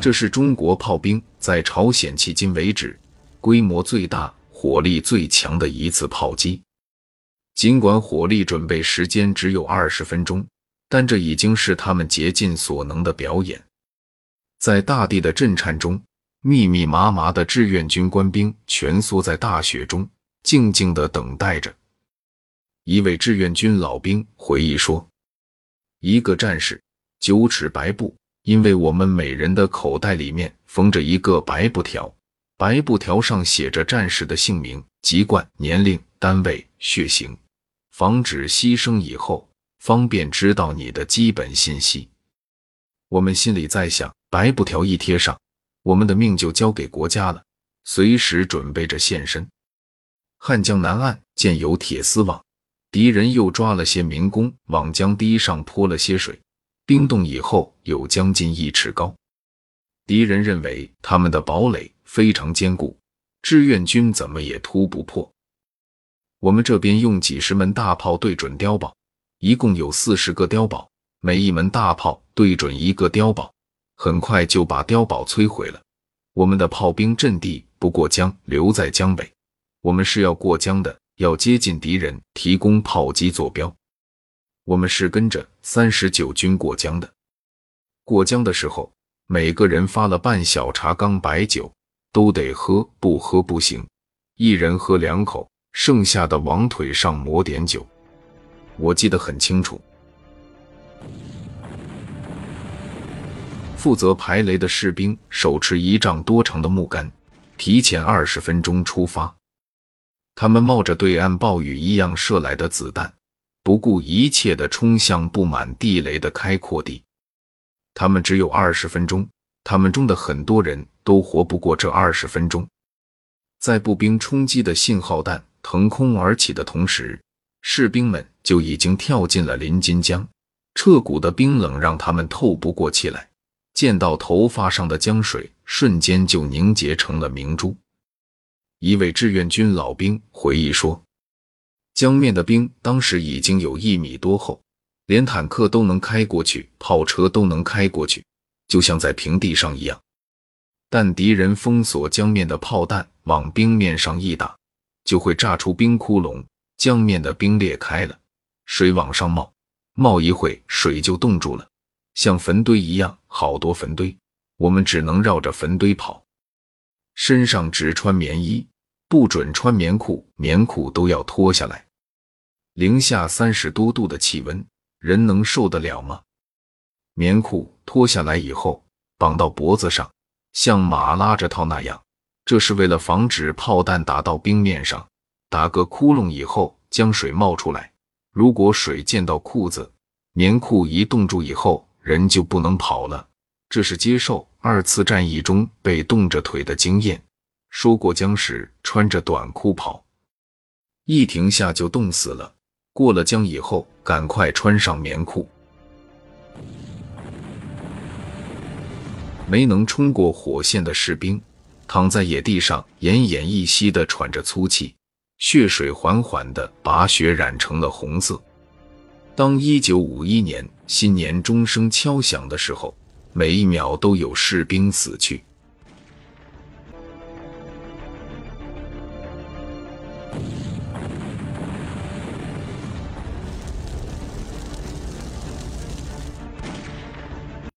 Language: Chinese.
这是中国炮兵在朝鲜迄今为止规模最大、火力最强的一次炮击。尽管火力准备时间只有二十分钟，但这已经是他们竭尽所能的表演。在大地的震颤中，密密麻麻的志愿军官兵蜷缩在大雪中，静静的等待着。一位志愿军老兵回忆说：“一个战士，九尺白布。”因为我们每人的口袋里面缝着一个白布条，白布条上写着战士的姓名、籍贯、年龄、单位、血型，防止牺牲以后方便知道你的基本信息。我们心里在想，白布条一贴上，我们的命就交给国家了，随时准备着现身。汉江南岸建有铁丝网，敌人又抓了些民工往江堤上泼了些水。冰冻以后有将近一尺高，敌人认为他们的堡垒非常坚固，志愿军怎么也突不破。我们这边用几十门大炮对准碉堡，一共有四十个碉堡，每一门大炮对准一个碉堡，很快就把碉堡摧毁了。我们的炮兵阵地不过江，留在江北。我们是要过江的，要接近敌人，提供炮击坐标。我们是跟着三十九军过江的。过江的时候，每个人发了半小茶缸白酒，都得喝，不喝不行。一人喝两口，剩下的往腿上抹点酒。我记得很清楚。负责排雷的士兵手持一丈多长的木杆，提前二十分钟出发。他们冒着对岸暴雨一样射来的子弹。不顾一切的冲向布满地雷的开阔地，他们只有二十分钟，他们中的很多人都活不过这二十分钟。在步兵冲击的信号弹腾空而起的同时，士兵们就已经跳进了临津江，彻骨的冰冷让他们透不过气来，溅到头发上的江水瞬间就凝结成了明珠。一位志愿军老兵回忆说。江面的冰当时已经有一米多厚，连坦克都能开过去，炮车都能开过去，就像在平地上一样。但敌人封锁江面的炮弹往冰面上一打，就会炸出冰窟窿，江面的冰裂开了，水往上冒，冒一会水就冻住了，像坟堆一样，好多坟堆，我们只能绕着坟堆跑，身上只穿棉衣。不准穿棉裤，棉裤都要脱下来。零下三十多度的气温，人能受得了吗？棉裤脱下来以后，绑到脖子上，像马拉着套那样，这是为了防止炮弹打到冰面上，打个窟窿以后，将水冒出来。如果水溅到裤子，棉裤一冻住以后，人就不能跑了。这是接受二次战役中被冻着腿的经验。说过江时穿着短裤跑，一停下就冻死了。过了江以后，赶快穿上棉裤。没能冲过火线的士兵，躺在野地上，奄奄一息的喘着粗气，血水缓缓的把雪染成了红色。当一九五一年新年钟声敲响的时候，每一秒都有士兵死去。